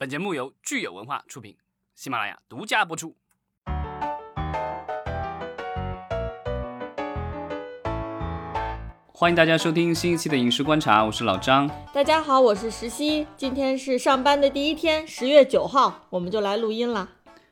本节目由聚友文化出品，喜马拉雅独家播出。欢迎大家收听新一期的《影视观察》，我是老张。大家好，我是石溪。今天是上班的第一天，十月九号，我们就来录音了。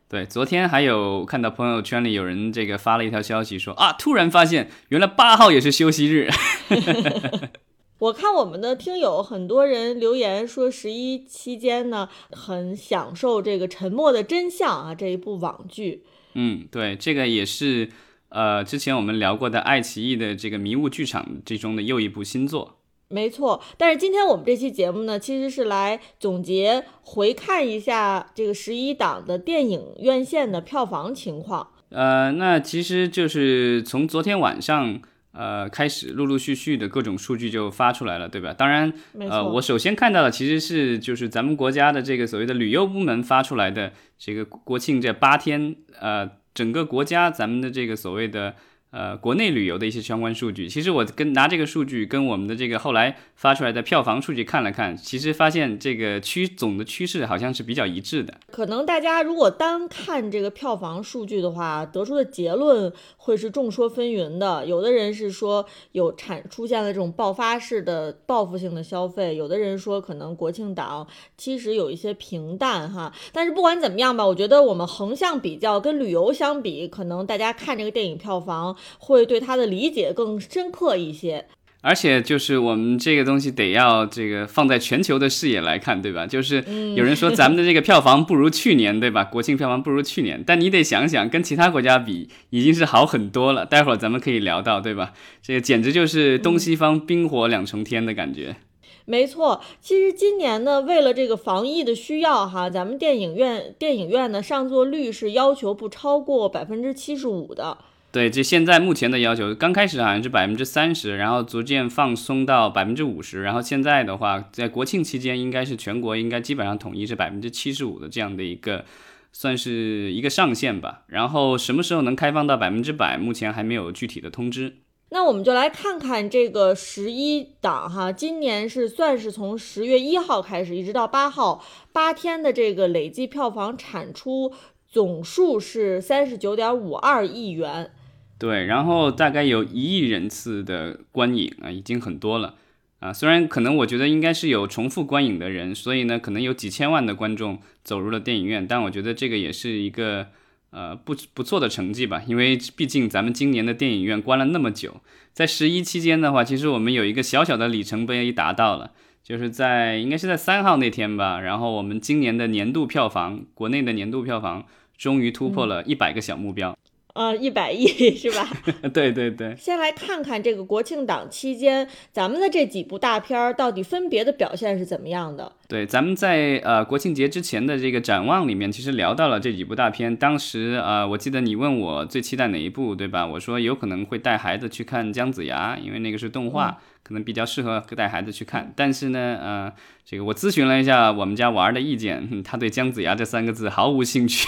对，昨天还有看到朋友圈里有人这个发了一条消息，说啊，突然发现原来八号也是休息日。我看我们的听友很多人留言说，十一期间呢，很享受这个《沉默的真相》啊这一部网剧。嗯，对，这个也是呃之前我们聊过的爱奇艺的这个迷雾剧场之中的又一部新作。没错，但是今天我们这期节目呢，其实是来总结、回看一下这个十一档的电影院线的票房情况。呃，那其实就是从昨天晚上呃开始，陆陆续续的各种数据就发出来了，对吧？当然，呃，我首先看到的其实是就是咱们国家的这个所谓的旅游部门发出来的这个国庆这八天，呃，整个国家咱们的这个所谓的。呃，国内旅游的一些相关数据，其实我跟拿这个数据跟我们的这个后来发出来的票房数据看了看，其实发现这个趋总的趋势好像是比较一致的。可能大家如果单看这个票房数据的话，得出的结论会是众说纷纭的。有的人是说有产出现了这种爆发式的报复性的消费，有的人说可能国庆档其实有一些平淡哈。但是不管怎么样吧，我觉得我们横向比较跟旅游相比，可能大家看这个电影票房。会对他的理解更深刻一些，而且就是我们这个东西得要这个放在全球的视野来看，对吧？就是有人说咱们的这个票房不如去年，对吧？国庆票房不如去年，但你得想想，跟其他国家比已经是好很多了。待会儿咱们可以聊到，对吧？这个简直就是东西方冰火两重天的感觉。没错，其实今年呢，为了这个防疫的需要，哈，咱们电影院电影院的上座率是要求不超过百分之七十五的。对，这现在目前的要求，刚开始好像是百分之三十，然后逐渐放松到百分之五十，然后现在的话，在国庆期间，应该是全国应该基本上统一是百分之七十五的这样的一个，算是一个上限吧。然后什么时候能开放到百分之百，目前还没有具体的通知。那我们就来看看这个十一档哈，今年是算是从十月一号开始，一直到八号，八天的这个累计票房产出总数是三十九点五二亿元。对，然后大概有一亿人次的观影啊，已经很多了啊。虽然可能我觉得应该是有重复观影的人，所以呢，可能有几千万的观众走入了电影院，但我觉得这个也是一个呃不不错的成绩吧。因为毕竟咱们今年的电影院关了那么久，在十一期间的话，其实我们有一个小小的里程碑达到了，就是在应该是在三号那天吧。然后我们今年的年度票房，国内的年度票房终于突破了一百个小目标。呃，一百亿是吧？对对对。先来看看这个国庆档期间，咱们的这几部大片儿到底分别的表现是怎么样的？对，咱们在呃国庆节之前的这个展望里面，其实聊到了这几部大片。当时呃，我记得你问我最期待哪一部，对吧？我说有可能会带孩子去看《姜子牙》，因为那个是动画。可能比较适合带孩子去看，但是呢，呃，这个我咨询了一下我们家娃儿的意见，他对姜子牙这三个字毫无兴趣，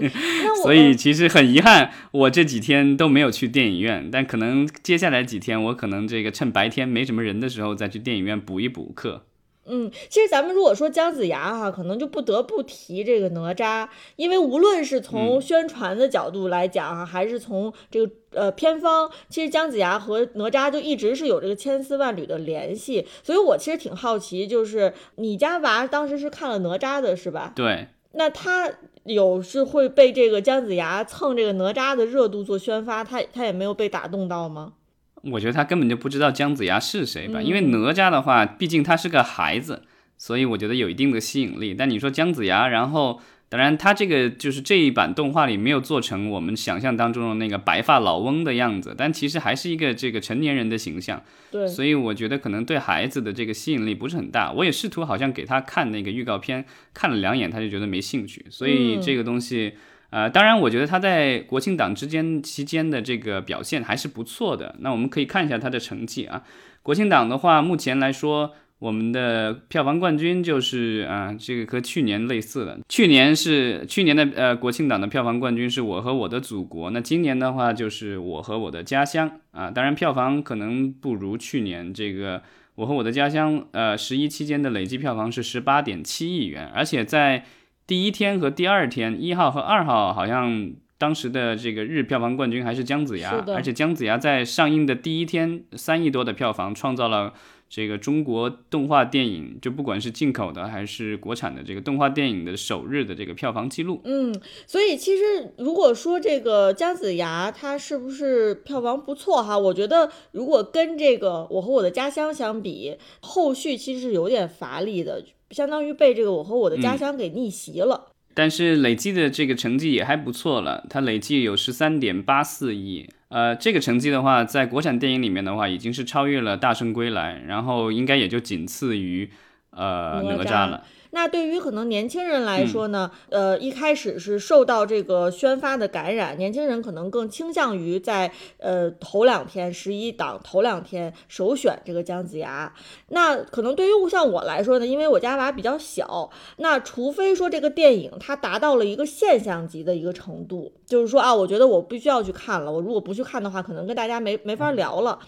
所以其实很遗憾，我这几天都没有去电影院。但可能接下来几天，我可能这个趁白天没什么人的时候再去电影院补一补课。嗯，其实咱们如果说姜子牙哈，可能就不得不提这个哪吒，因为无论是从宣传的角度来讲哈，还是从这个呃片方，其实姜子牙和哪吒就一直是有这个千丝万缕的联系。所以我其实挺好奇，就是你家娃当时是看了哪吒的是吧？对。那他有是会被这个姜子牙蹭这个哪吒的热度做宣发，他他也没有被打动到吗？我觉得他根本就不知道姜子牙是谁吧，因为哪吒的话，毕竟他是个孩子，所以我觉得有一定的吸引力。但你说姜子牙，然后当然他这个就是这一版动画里没有做成我们想象当中的那个白发老翁的样子，但其实还是一个这个成年人的形象。对，所以我觉得可能对孩子的这个吸引力不是很大。我也试图好像给他看那个预告片，看了两眼他就觉得没兴趣，所以这个东西。呃，当然，我觉得他在国庆档之间期间的这个表现还是不错的。那我们可以看一下他的成绩啊。国庆档的话，目前来说，我们的票房冠军就是啊，这个和去年类似的。去年是去年的呃国庆档的票房冠军是我和我的祖国。那今年的话就是我和我的家乡啊。当然，票房可能不如去年这个。我和我的家乡》呃十一期间的累计票房是十八点七亿元，而且在第一天和第二天，一号和二号好像当时的这个日票房冠军还是姜子牙，而且姜子牙在上映的第一天三亿多的票房，创造了。这个中国动画电影，就不管是进口的还是国产的这个动画电影的首日的这个票房记录，嗯，所以其实如果说这个姜子牙它是不是票房不错哈，我觉得如果跟这个我和我的家乡相比，后续其实是有点乏力的，相当于被这个我和我的家乡给逆袭了。但是累计的这个成绩也还不错了，它累计有十三点八四亿。呃，这个成绩的话，在国产电影里面的话，已经是超越了《大圣归来》，然后应该也就仅次于呃哪吒了。那对于可能年轻人来说呢，呃，一开始是受到这个宣发的感染，年轻人可能更倾向于在呃头两天十一档头两天首选这个姜子牙。那可能对于像我来说呢，因为我家娃比较小，那除非说这个电影它达到了一个现象级的一个程度，就是说啊，我觉得我必须要去看了，我如果不去看的话，可能跟大家没没法聊了。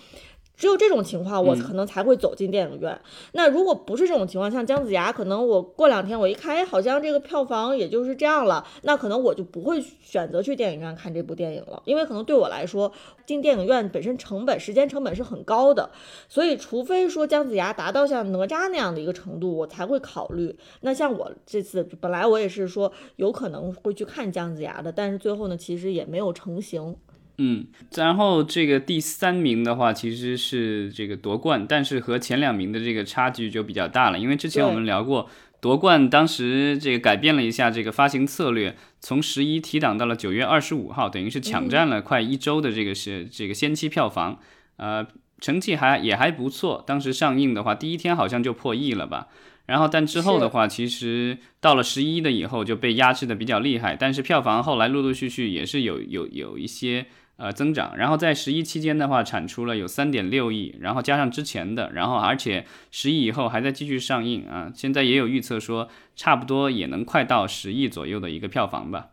只有这种情况，我可能才会走进电影院。那如果不是这种情况，像姜子牙，可能我过两天我一看，哎，好像这个票房也就是这样了，那可能我就不会选择去电影院看这部电影了，因为可能对我来说，进电影院本身成本、时间成本是很高的。所以，除非说姜子牙达到像哪吒那样的一个程度，我才会考虑。那像我这次本来我也是说有可能会去看姜子牙的，但是最后呢，其实也没有成型。嗯，然后这个第三名的话，其实是这个夺冠，但是和前两名的这个差距就比较大了。因为之前我们聊过，夺冠当时这个改变了一下这个发行策略，从十一提档到了九月二十五号，等于是抢占了快一周的这个是这个先期票房，呃，成绩还也还不错。当时上映的话，第一天好像就破亿了吧。然后但之后的话，其实到了十一的以后就被压制的比较厉害，但是票房后来陆陆续续也是有有有一些。呃，增长，然后在十一期间的话，产出了有三点六亿，然后加上之前的，然后而且十亿以后还在继续上映啊，现在也有预测说，差不多也能快到十亿左右的一个票房吧。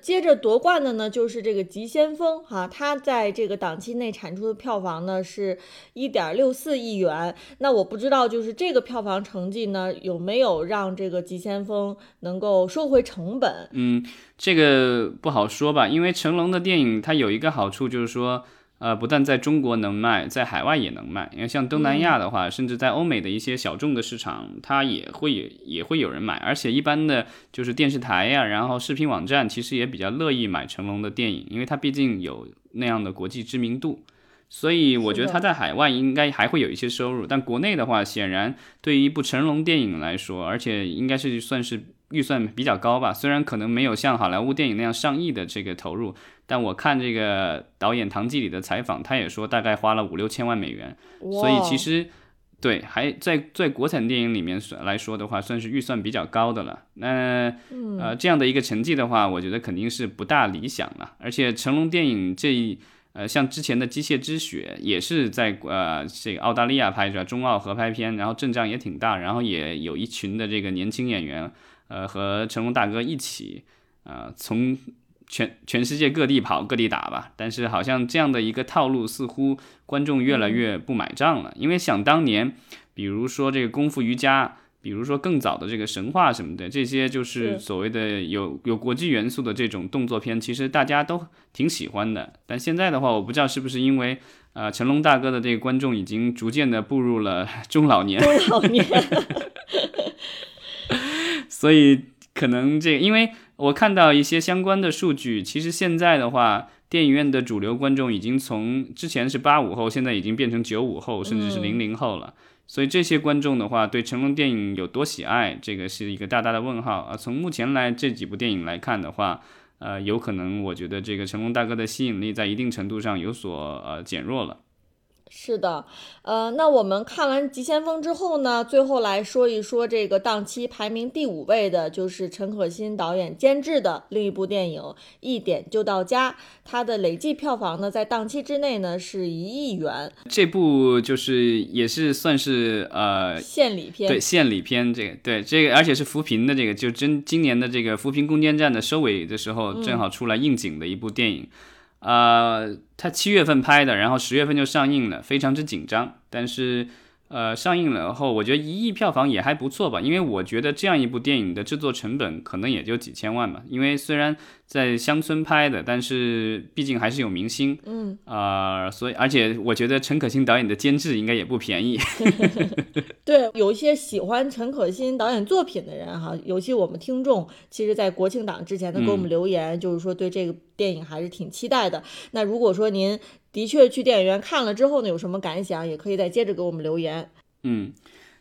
接着夺冠的呢，就是这个《急先锋》哈，它在这个档期内产出的票房呢是一点六四亿元。那我不知道，就是这个票房成绩呢，有没有让这个《急先锋》能够收回成本？嗯，这个不好说吧，因为成龙的电影它有一个好处就是说。呃，不但在中国能卖，在海外也能卖。因为像东南亚的话，甚至在欧美的一些小众的市场，它也会也会有人买。而且一般的就是电视台呀，然后视频网站，其实也比较乐意买成龙的电影，因为它毕竟有那样的国际知名度。所以我觉得他在海外应该还会有一些收入，但国内的话，显然对于一部成龙电影来说，而且应该是算是预算比较高吧。虽然可能没有像好莱坞电影那样上亿的这个投入，但我看这个导演唐季礼的采访，他也说大概花了五六千万美元。所以其实对还在在国产电影里面来说的话，算是预算比较高的了。那呃这样的一个成绩的话，我觉得肯定是不大理想了。而且成龙电影这一。呃，像之前的《机械之血》也是在呃这个澳大利亚拍着中澳合拍片，然后阵仗也挺大，然后也有一群的这个年轻演员，呃和成龙大哥一起，呃从全全世界各地跑各地打吧。但是好像这样的一个套路，似乎观众越来越不买账了，因为想当年，比如说这个功夫瑜伽。比如说更早的这个神话什么的，这些就是所谓的有有国际元素的这种动作片，其实大家都挺喜欢的。但现在的话，我不知道是不是因为呃成龙大哥的这个观众已经逐渐的步入了 中老年，中老年，所以可能这因为我看到一些相关的数据，其实现在的话，电影院的主流观众已经从之前是八五后，现在已经变成九五后，甚至是零零后了。所以这些观众的话，对成龙电影有多喜爱，这个是一个大大的问号啊。从目前来这几部电影来看的话，呃，有可能我觉得这个成龙大哥的吸引力在一定程度上有所呃减弱了。是的，呃，那我们看完《急先锋》之后呢，最后来说一说这个档期排名第五位的，就是陈可辛导演监制的另一部电影《一点就到家》，它的累计票房呢，在档期之内呢是一亿元。这部就是也是算是呃献礼片，对献礼片，这个对这个，而且是扶贫的这个，就真今年的这个扶贫攻坚战的收尾的时候，正好出来应景的一部电影。呃，他七月份拍的，然后十月份就上映了，非常之紧张。但是，呃上映了后，我觉得一亿票房也还不错吧，因为我觉得这样一部电影的制作成本可能也就几千万吧，因为虽然在乡村拍的，但是毕竟还是有明星，嗯。啊、所以而且我觉得陈可辛导演的监制应该也不便宜，对，有一些喜欢陈可辛导演作品的人哈，尤其我们听众，其实在国庆档之前呢给我们留言，就是说对这个电影还是挺期待的。那如果说您的确去电影院看了之后呢，有什么感想，也可以再接着给我们留言。嗯。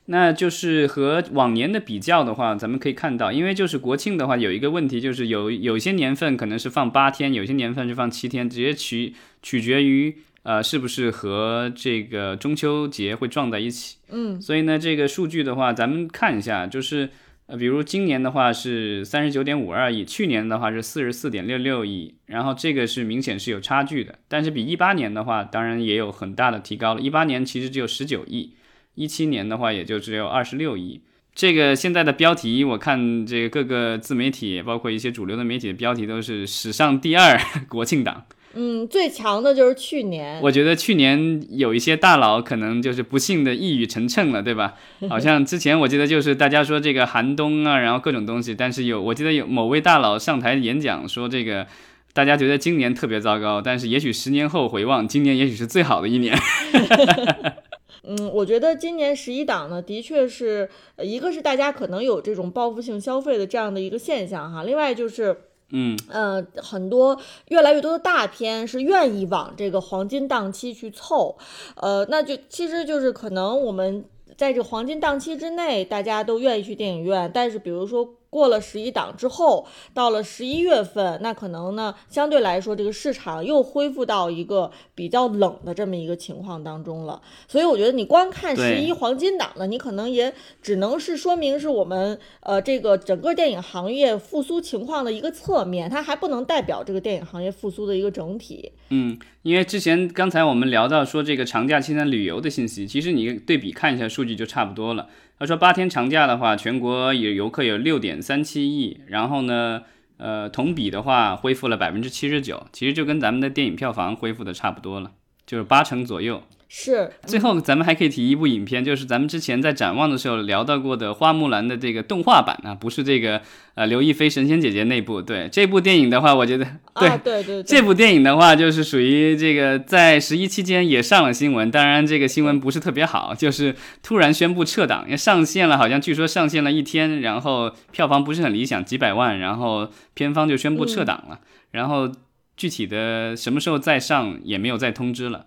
那就是和往年的比较的话，咱们可以看到，因为就是国庆的话，有一个问题就是有有些年份可能是放八天，有些年份是放七天，直接取取决于呃是不是和这个中秋节会撞在一起。嗯所以呢，这个数据的话，咱们看一下，就是比如今年的话是三十九点五二亿，去年的话是四十四点六六亿，然后这个是明显是有差距的，但是比一八年的话，当然也有很大的提高了。一八年其实只有十九亿，一七年的话也就只有二十六亿。这个现在的标题，我看这个各个自媒体，包括一些主流的媒体的标题都是史上第二 国庆档。嗯，最强的就是去年，我觉得去年有一些大佬可能就是不幸的一语成谶了，对吧？好像之前我记得就是大家说这个寒冬啊，然后各种东西，但是有我记得有某位大佬上台演讲说这个。大家觉得今年特别糟糕，但是也许十年后回望，今年也许是最好的一年。嗯，我觉得今年十一档呢，的确是呃一个是大家可能有这种报复性消费的这样的一个现象哈，另外就是。嗯，呃，很多越来越多的大片是愿意往这个黄金档期去凑，呃，那就其实就是可能我们在这黄金档期之内，大家都愿意去电影院，但是比如说过了十一档之后，到了十一月份，那可能呢相对来说这个市场又恢复到一个比较冷的这么一个情况当中了。所以我觉得你光看十一黄金档呢，你可能也只能是说明是我们呃这个整个电影行业复苏情况的一个侧面，它还不能代表这个电影行业复苏的一个整体。嗯，因为之前刚才我们聊到说这个长假期间旅游的信息，其实你对比看一下数据就差不多了。他说八天长假的话，全国有游客有六点三七亿，然后呢，呃，同比的话恢复了百分之七十九，其实就跟咱们的电影票房恢复的差不多了，就是八成左右。是，最后，咱们还可以提一部影片，就是咱们之前在展望的时候聊到过的《花木兰》的这个动画版啊，不是这个呃刘亦菲神仙姐姐那部。对 这部电影的话，我觉得对、啊，对对对，这部电影的话，就是属于这个在十一期间也上了新闻，当然这个新闻不是特别好，就是突然宣布撤档，因为上线了，好像据说上线了一天，然后票房不是很理想，几百万，然后片方就宣布撤档了，然后具体的什么时候再上也没有再通知了。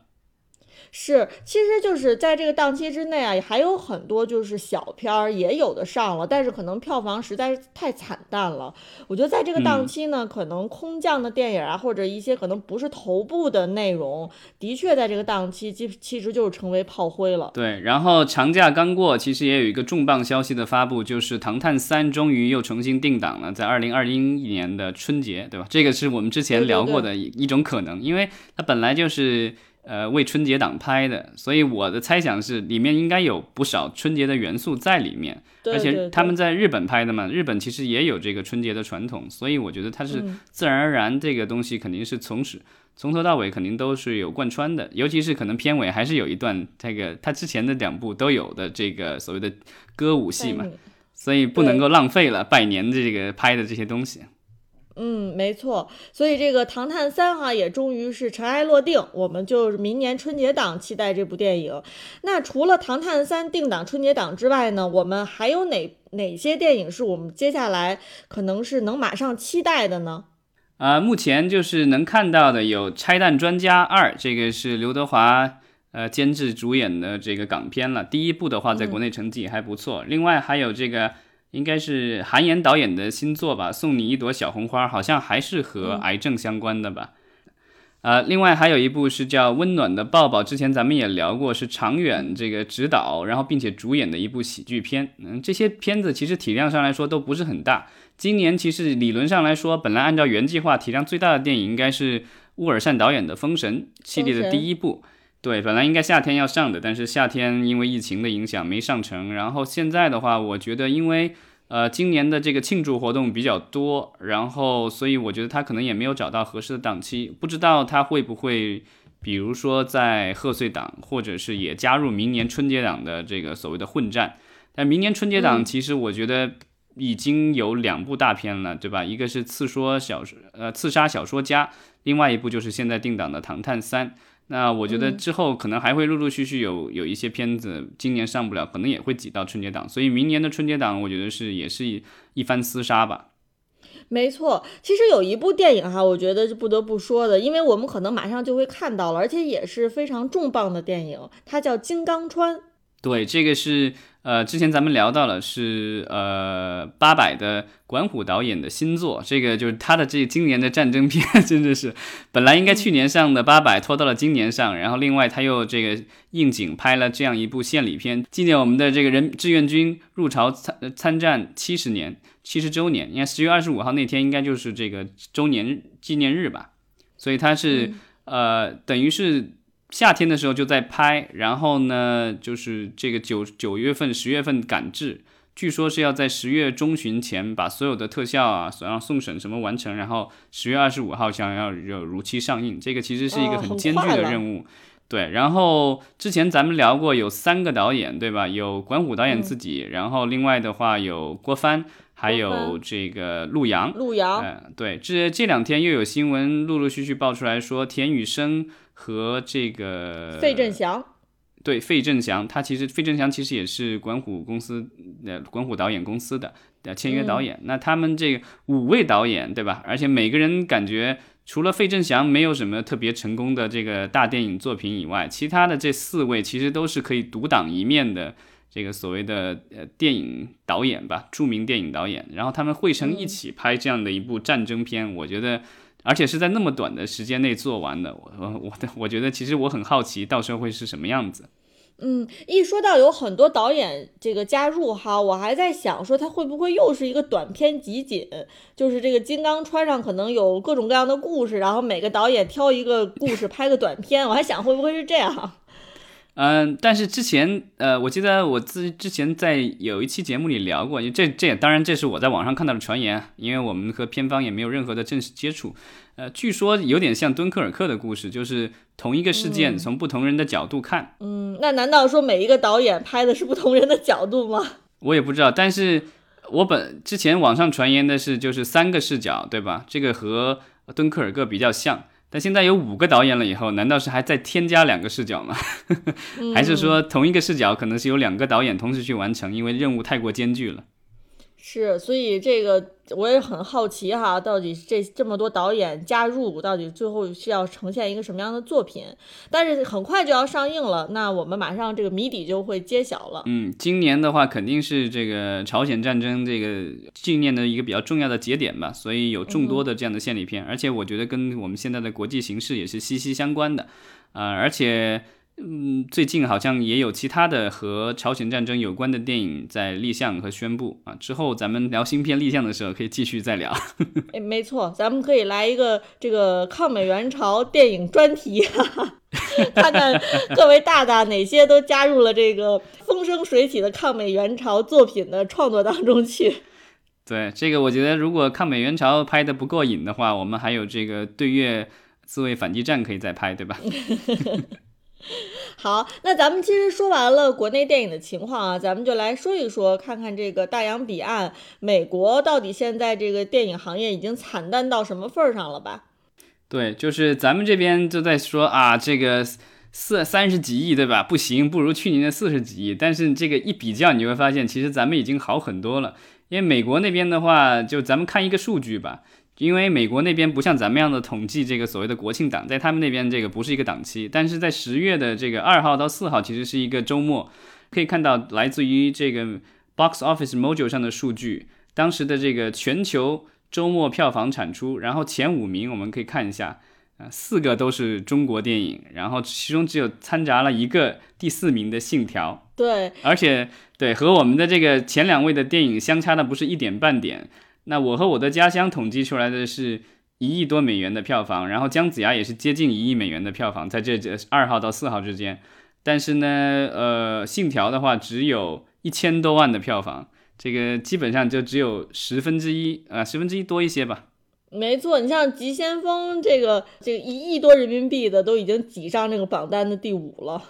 是，其实就是在这个档期之内啊，还有很多就是小片儿也有的上了，但是可能票房实在是太惨淡了。我觉得在这个档嗯期呢，可能空降的电影啊，或者一些可能不是头部的内容，的确在这个档期其其实就是成为炮灰了。对，然后长假刚过，其实也有一个重磅消息的发布，就是《唐探三》终于又重新定档了，在二零二零年的春节，对吧？这个是我们之前聊过的一一种可能，因为它本来就是呃为春节档拍的，所以我的猜想是里面应该有不少春节的元素在里面。而且他们在日本拍的嘛，日本其实也有这个春节的传统，所以我觉得它是嗯自然而然这个东西肯定是从始从头到尾肯定都是有贯穿的，尤其是可能片尾还是有一段这个他之前的两部都有的这个所谓的歌舞戏嘛，嗯所以不能够浪费了拜年的这个拍的这些东西。嗯，没错，所以这个《唐探三》哈也终于是尘埃落定，我们就是明年春节档期待这部电影。那除了《唐探三》定档春节档之外呢，我们还有哪哪些电影是我们接下来可能是能马上期待的呢？啊、目前就是能看到的有《拆弹专家二》，这个是刘德华呃监制主演的这个港片了。第一部的话，在国内成绩还不错。另外还有这个应该是韩延导演的新作吧，《送你一朵小红花》，好像还是和癌症相关的吧。呃，另外还有一部是叫《温暖的抱抱》，之前咱们也聊过，是长远这个指导，然后并且主演的一部喜剧片。嗯，这些片子其实体量上来说都不是很大。今年其实理论上来说，本来按照原计划体量最大的电影应该是乌尔善导演的《封神》系列的第一部。对，本来应该夏天要上的，但是夏天因为疫情的影响没上成。然后现在的话，我觉得因为呃今年的这个庆祝活动比较多，然后所以我觉得他可能也没有找到合适的档期，不知道他会不会比如说在贺岁档，或者是也加入明年春节档的这个所谓的混战。但明年春节档其实我觉得已经有两部大片了，对吧？一个是刺说小说，呃，刺杀小说家，另外一部就是现在定档的《唐探三》。那我觉得之后可能还会陆陆续续有有一些片子，今年上不了，可能也会挤到春节档。所以明年的春节档，我觉得是也是一一番厮杀吧。没错，其实有一部电影哈，我觉得是不得不说的，因为我们可能马上就会看到了，而且也是非常重磅的电影，它叫《金刚川》。对，这个是。呃，之前咱们聊到了是呃八百的管虎导演的新作，这个就是他的这今年的战争片，真的是本来应该去年上的八百拖到了今年上，然后另外他又这个应景拍了这样一部献礼片，纪念我们的这个人志愿军入朝参参战七十年七十周年，你看十月二十五号那天应该就是这个周年纪念日吧，所以他是呃等于是。夏天的时候就在拍，然后呢，就是这个九九月份、十月份赶制，据说是要在十月中旬前把所有的特效啊、所要送审什么完成，然后十月二十五号想要有如期上映。这个其实是一个很艰巨的任务，对。然后之前咱们聊过，有三个导演，对吧？有管虎导演自己，然后另外的话有郭帆，还有这个陆阳。陆阳，嗯，对。这这两天又有新闻陆陆续续爆出来说，田雨生。和这个费振祥，对费振祥，他其实费振祥其实也是管虎公司呃管虎导演公司的的签约导演。那他们这个五位导演，对吧？而且每个人感觉除了费振祥没有什么特别成功的这个大电影作品以外，其他的这四位其实都是可以独当一面的这个所谓的呃电影导演吧，著名电影导演。然后他们汇成一起拍这样的一部战争片，我觉得。而且是在那么短的时间内做完的，我我的我觉得其实我很好奇，到时候会是什么样子。嗯，一说到有很多导演这个加入哈，我还在想说他会不会又是一个短片集锦，就是这个金刚川上可能有各种各样的故事，然后每个导演挑一个故事拍个短片，我还想会不会是这样。嗯，但是之前，呃，我记得我自之前在有一期节目里聊过，这这当然这是我在网上看到的传言，因为我们和片方也没有任何的正式接触。呃，据说有点像敦刻尔克的故事，就是同一个事件从不同人的角度看。嗯，那难道说每一个导演拍的是不同人的角度吗？我也不知道，但是我本之前网上传言的是就是三个视角，对吧？这个和敦刻尔克比较像。但现在有五个导演了，以后难道是还再添加两个视角吗？还是说同一个视角可能是有两个导演同时去完成，因为任务太过艰巨了？是，所以这个我也很好奇哈，到底这这么多导演加入，到底最后是要呈现一个什么样的作品？但是很快就要上映了，那我们马上这个谜底就会揭晓了。嗯，今年的话肯定是这个朝鲜战争这个纪念的一个比较重要的节点吧，所以有众多的这样的献礼片，而且我觉得跟我们现在的国际形势也是息息相关的呃，而且。嗯，最近好像也有其他的和朝鲜战争有关的电影在立项和宣布啊。之后咱们聊新片立项的时候，可以继续再聊。哎，没错，咱们可以来一个这个抗美援朝电影专题，看看各位大大哪些都加入了这个风生水起的抗美援朝作品的创作当中去。对，这个我觉得如果抗美援朝拍的不过瘾的话，我们还有这个对越自卫反击战可以再拍，对吧？好，那咱们其实说完了国内电影的情况啊，咱们就来说一说，看看这个大洋彼岸美国到底现在这个电影行业已经惨淡到什么份儿上了吧？对，就是咱们这边就在说啊，这个四三十几亿，对吧？不行，不如去年的四十几亿。但是这个一比较，你会发现其实咱们已经好很多了。因为美国那边的话，就咱们看一个数据吧。因为美国那边不像咱们样的统计这个所谓的国庆档，在他们那边这个不是一个档期，但是在十月的这个二号到四号其实是一个周末，可以看到来自于这个 Box Office Mojo 上的数据，当时的这个全球周末票房产出，然后前五名我们可以看一下，啊，四个都是中国电影，然后其中只有掺杂了一个第四名的《信条》，对，而且对和我们的这个前两位的电影相差的不是一点半点。那我和我的家乡统计出来的是一亿多美元的票房，然后姜子牙也是接近一亿美元的票房，在这这二号到四号之间。但是呢，呃，信条的话只有一千多万的票房，这个基本上就只有十分之一啊，十分之一多一些吧。没错，你像《急先锋》这个这个一亿多人民币的，都已经挤上这个榜单的第五了。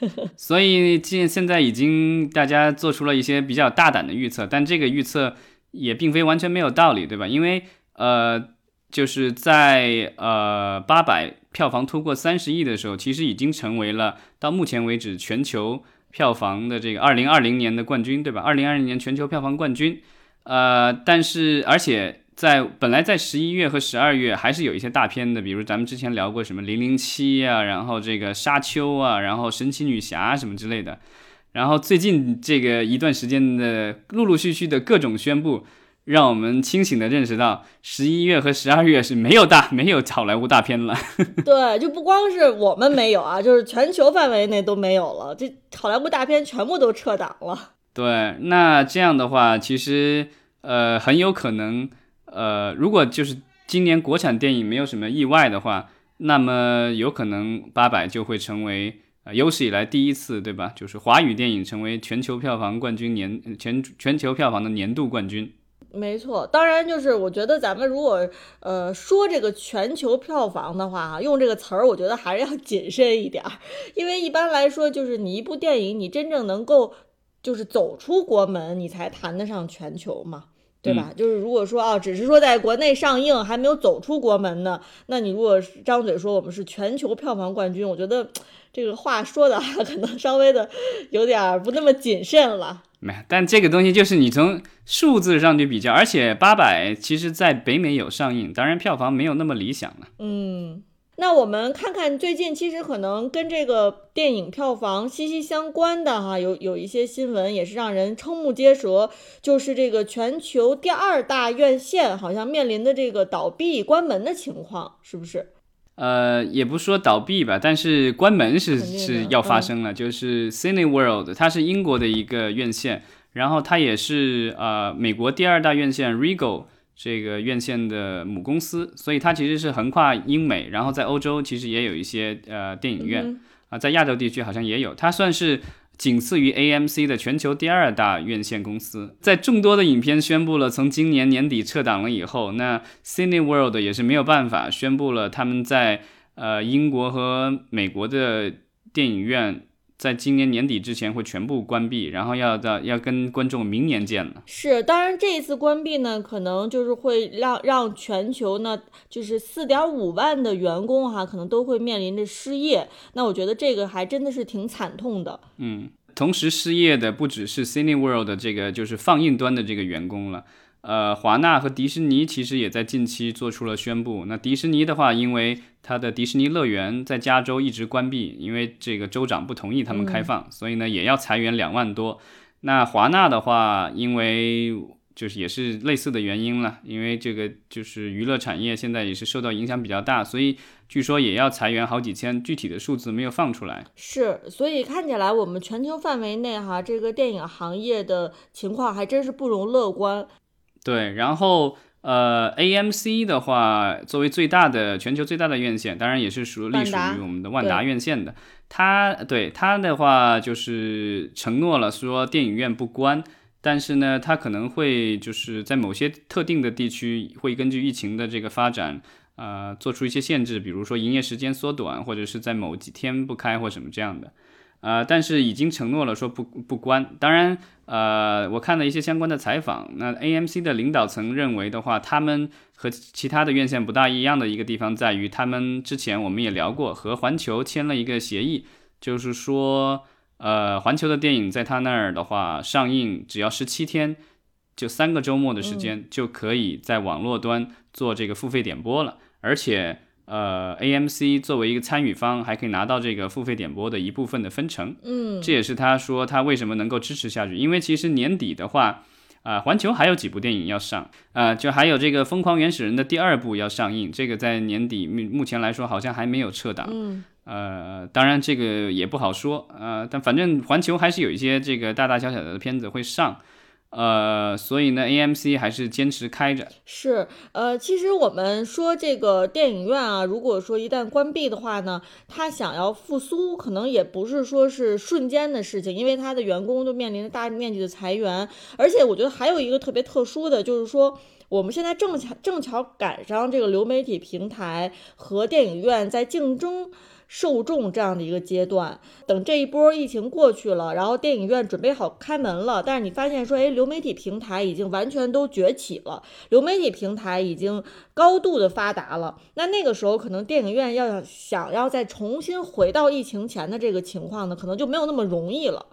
所以现现在已经大家做出了一些比较大胆的预测，但这个预测也并非完全没有道理，对吧？因为呃，就是在呃八百票房突破三十亿的时候，其实已经成为了到目前为止全球票房的这个二零二零年的冠军，对吧？二零二零年全球票房冠军，呃，但是而且。在本来在十一月和十二月还是有一些大片的，比如咱们之前聊过什么零零七啊，然后这个沙丘啊，然后神奇女侠什么之类的。然后最近这个一段时间的陆陆续续的各种宣布，让我们清醒的认识到，十一月和十二月是没有大 没有好莱坞大片了。对，就不光是我们没有啊，就是全球范围内都没有了，这好莱坞大片全部都撤档了。对，那这样的话，其实呃很有可能。呃，如果就是今年国产电影没有什么意外的话，那么有可能八百就会成为呃有史以来第一次，对吧？就是华语电影成为全球票房冠军年全全球票房的年度冠军。没错，当然就是我觉得咱们如果呃说这个全球票房的话，哈，用这个词儿，我觉得还是要谨慎一点儿，因为一般来说就是你一部电影你真正能够就是走出国门，你才谈得上全球嘛。对吧？就是如果说啊，只是说在国内上映还没有走出国门呢，那你如果张嘴说我们是全球票房冠军，我觉得这个话说的 可能稍微的有点不那么谨慎了。没，但这个东西就是你从数字上去比较，而且八百其实在北美有上映，当然票房没有那么理想了。嗯。那我们看看最近，其实可能跟这个电影票房息息相关的哈，有有一些新闻也是让人瞠目结舌，就是这个全球第二大院线好像面临的这个倒闭关门的情况，是不是？呃，也不说倒闭吧，但是关门是是要发生了，就是 Cineworld，它是英国的一个院线，然后它也是呃美国第二大院线 Regal。这个院线的母公司，所以它其实是横跨英美，然后在欧洲其实也有一些呃电影院啊，在亚洲地区好像也有。它算是仅次于 AMC 的全球第二大院线公司。在众多的影片宣布了从今年年底撤档了以后，那 Cineworld 也是没有办法宣布了他们在呃英国和美国的电影院。在今年年底之前会全部关闭，然后要到要跟观众明年见了。是，当然这一次关闭呢，可能就是会让让全球呢，就是四点五万的员工哈，可能都会面临着失业。那我觉得这个还真的是挺惨痛的。嗯，同时失业的不只是 Cineworld 的这个就是放映端的这个员工了。呃，华纳和迪士尼其实也在近期做出了宣布。那迪士尼的话，因为它的迪士尼乐园在加州一直关闭，因为这个州长不同意他们开放，所以呢也要裁员两万多。那华纳的话，因为就是也是类似的原因了，因为这个就是娱乐产业现在也是受到影响比较大，所以据说也要裁员好几千，具体的数字没有放出来。是，所以看起来我们全球范围内哈，这个电影行业的情况还真是不容乐观。对，然后呃，AMC 的话，作为最大的全球最大的院线，当然也是属隶属于我们的万达院线的。它对它的话，就是承诺了说电影院不关，但是呢，它可能会就是在某些特定的地区，会根据疫情的这个发展，呃，做出一些限制，比如说营业时间缩短，或者是在某几天不开或什么这样的。呃，但是已经承诺了说不不关。当然，呃，我看了一些相关的采访，那 AMC 的领导层认为的话，他们和其他的院线不大一样的一个地方在于，他们之前我们也聊过，和环球签了一个协议，就是说，呃，环球的电影在他那儿的话上映，只要十七天，就三个周末的时间，就可以在网络端做这个付费点播了，而且。呃，AMC 作为一个参与方，还可以拿到这个付费点播的一部分的分成。嗯，这也是他说他为什么能够支持下去，因为其实年底的话，啊，环球还有几部电影要上，啊，就还有这个《疯狂原始人》的第二部要上映，这个在年底目目前来说好像还没有撤档。嗯，呃，当然这个也不好说，呃，但反正环球还是有一些这个大大小小的片子会上。呃，所以呢，AMC 还是坚持开着。是，呃，其实我们说这个电影院啊，如果说一旦关闭的话呢，它想要复苏，可能也不是说是瞬间的事情，因为它的员工都面临着大面积的裁员。而且我觉得还有一个特别特殊的，就是说。我们现在正巧正巧赶上这个流媒体平台和电影院在竞争。受众这样的一个阶段，等这一波疫情过去了，然后电影院准备好开门了，但是你发现说，哎，流媒体平台已经完全都崛起了，流媒体平台已经高度的发达了，那那个时候可能电影院要想要再重新回到疫情前的这个情况呢，可能就没有那么容易了。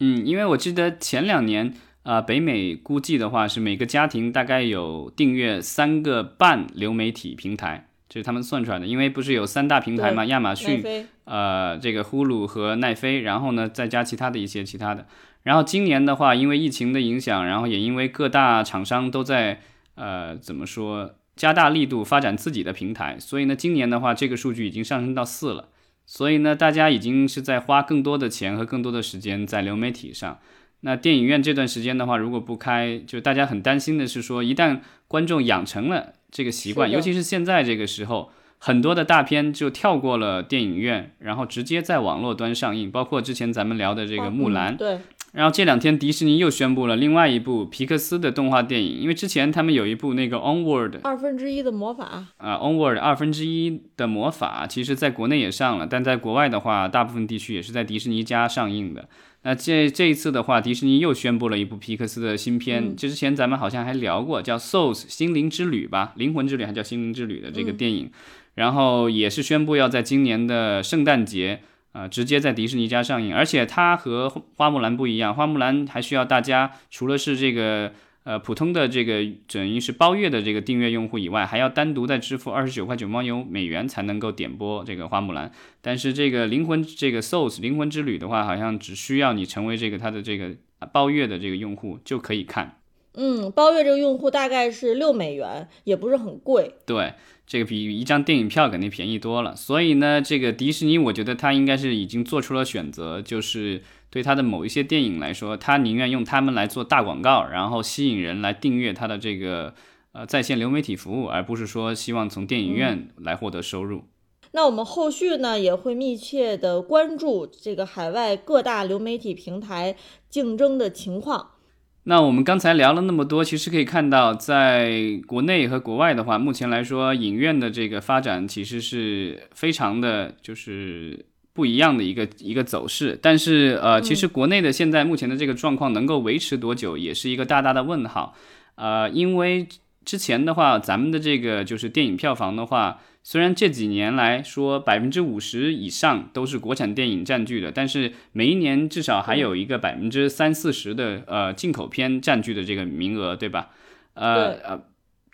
嗯，因为我记得前两年啊，北美估计的话是每个家庭大概有订阅三个半流媒体平台。这是他们算出来的，因为不是有三大平台嘛，亚马逊、呃，这个呼噜和奈飞，然后呢再加其他的一些其他的。然后今年的话，因为疫情的影响，然后也因为各大厂商都在呃怎么说加大力度发展自己的平台，所以呢今年的话这个数据已经上升到四了。所以呢大家已经是在花更多的钱和更多的时间在流媒体上。那电影院这段时间的话，如果不开，就大家很担心的是说，一旦观众养成了。这个习惯，尤其是现在这个时候，很多的大片就跳过了电影院，然后直接在网络端上映，包括之前咱们聊的这个《木兰》。对。然后这两天迪士尼又宣布了另外一部皮克斯的动画电影，因为之前他们有一部那个《Onward》二分之一的魔法啊，《Onward》二分之一的魔法，其实在国内也上了，但在国外的话，大部分地区也是在迪士尼家上映的。那这这一次的话，迪士尼又宣布了一部皮克斯的新片。这之前咱们好像还聊过，叫《Souls》心灵之旅吧，灵魂之旅还叫心灵之旅的这个电影。然后也是宣布要在今年的圣诞节，啊，直接在迪士尼家上映。而且它和花木兰不一样，花木兰还需要大家除了是这个。呃，普通的这个等于是包月的这个订阅用户以外，还要单独再支付二十九块九毛九美元才能够点播这个花木兰。但是这个灵魂这个 Souls 灵魂之旅的话，好像只需要你成为这个它的这个包月的这个用户就可以看。嗯，包月这个用户大概是六美元，也不是很贵。对，这个比一张电影票肯定便宜多了。所以呢，这个迪士尼我觉得它应该是已经做出了选择，就是。对他的某一些电影来说，他宁愿用他们来做大广告，然后吸引人来订阅他的这个呃在线流媒体服务，而不是说希望从电影院来获得收入。那我们后续呢也会密切的关注这个海外各大流媒体平台竞争的情况。那我们刚才聊了那么多，其实可以看到，在国内和国外的话，目前来说，影院的这个发展其实是非常的就是。不一样的一个一个走势，但是呃，其实国内的现在目前的这个状况能够维持多久，也是一个大大的问号。呃，因为之前的话，咱们的这个就是电影票房的话，虽然这几年来说百分之五十以上都是国产电影占据的，但是每一年至少还有一个百分之三四十的呃进口片占据的这个名额，对吧？呃呃，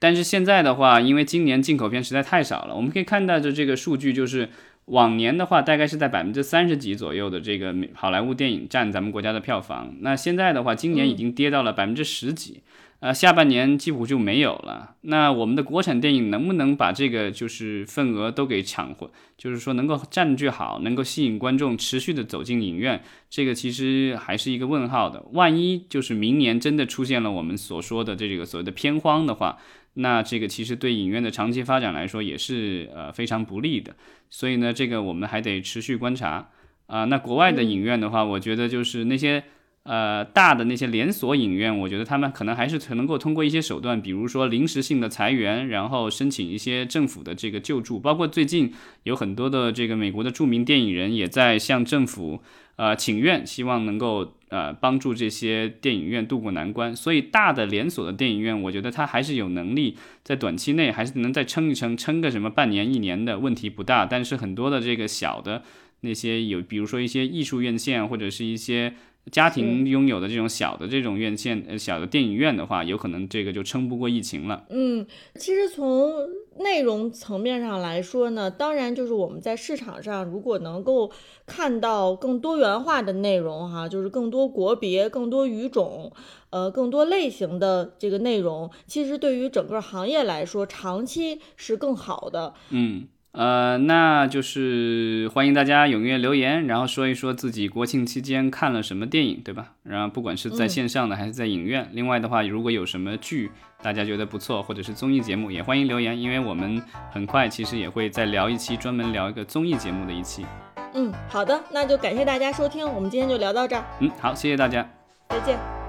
但是现在的话，因为今年进口片实在太少了，我们可以看到的这个数据就是。往年的话，大概是在百分之三十几左右的这个好莱坞电影占咱们国家的票房。那现在的话，今年已经跌到了百分之十几，呃，下半年几乎就没有了。那我们的国产电影能不能把这个就是份额都给抢回？就是说能够占据好，能够吸引观众持续的走进影院，这个其实还是一个问号的。万一就是明年真的出现了我们所说的这个所谓的片荒的话。那这个其实对影院的长期发展来说也是呃非常不利的，所以呢，这个我们还得持续观察啊。那国外的影院的话，我觉得就是那些呃大的那些连锁影院，我觉得他们可能还是能够通过一些手段，比如说临时性的裁员，然后申请一些政府的这个救助，包括最近有很多的这个美国的著名电影人也在向政府。呃，请愿，希望能够呃帮助这些电影院渡过难关。所以大的连锁的电影院，我觉得它还是有能力在短期内还是能再撑一撑，撑个什么半年一年的问题不大。但是很多的这个小的那些有，比如说一些艺术院线或者是一些。家庭拥有的这种小的这种院线，呃，小的电影院的话，有可能这个就撑不过疫情了。嗯，其实从内容层面上来说呢，当然就是我们在市场上如果能够看到更多元化的内容，哈，就是更多国别、更多语种，呃，更多类型的这个内容，其实对于整个行业来说，长期是更好的。嗯。呃，那就是欢迎大家踊跃留言，然后说一说自己国庆期间看了什么电影，对吧？然后不管是在线上的还是在影院。另外的话，如果有什么剧大家觉得不错，或者是综艺节目，也欢迎留言，因为我们很快其实也会再聊一期专门聊一个综艺节目的一期。嗯，好的，那就感谢大家收听，我们今天就聊到这儿。嗯，好，谢谢大家，再见。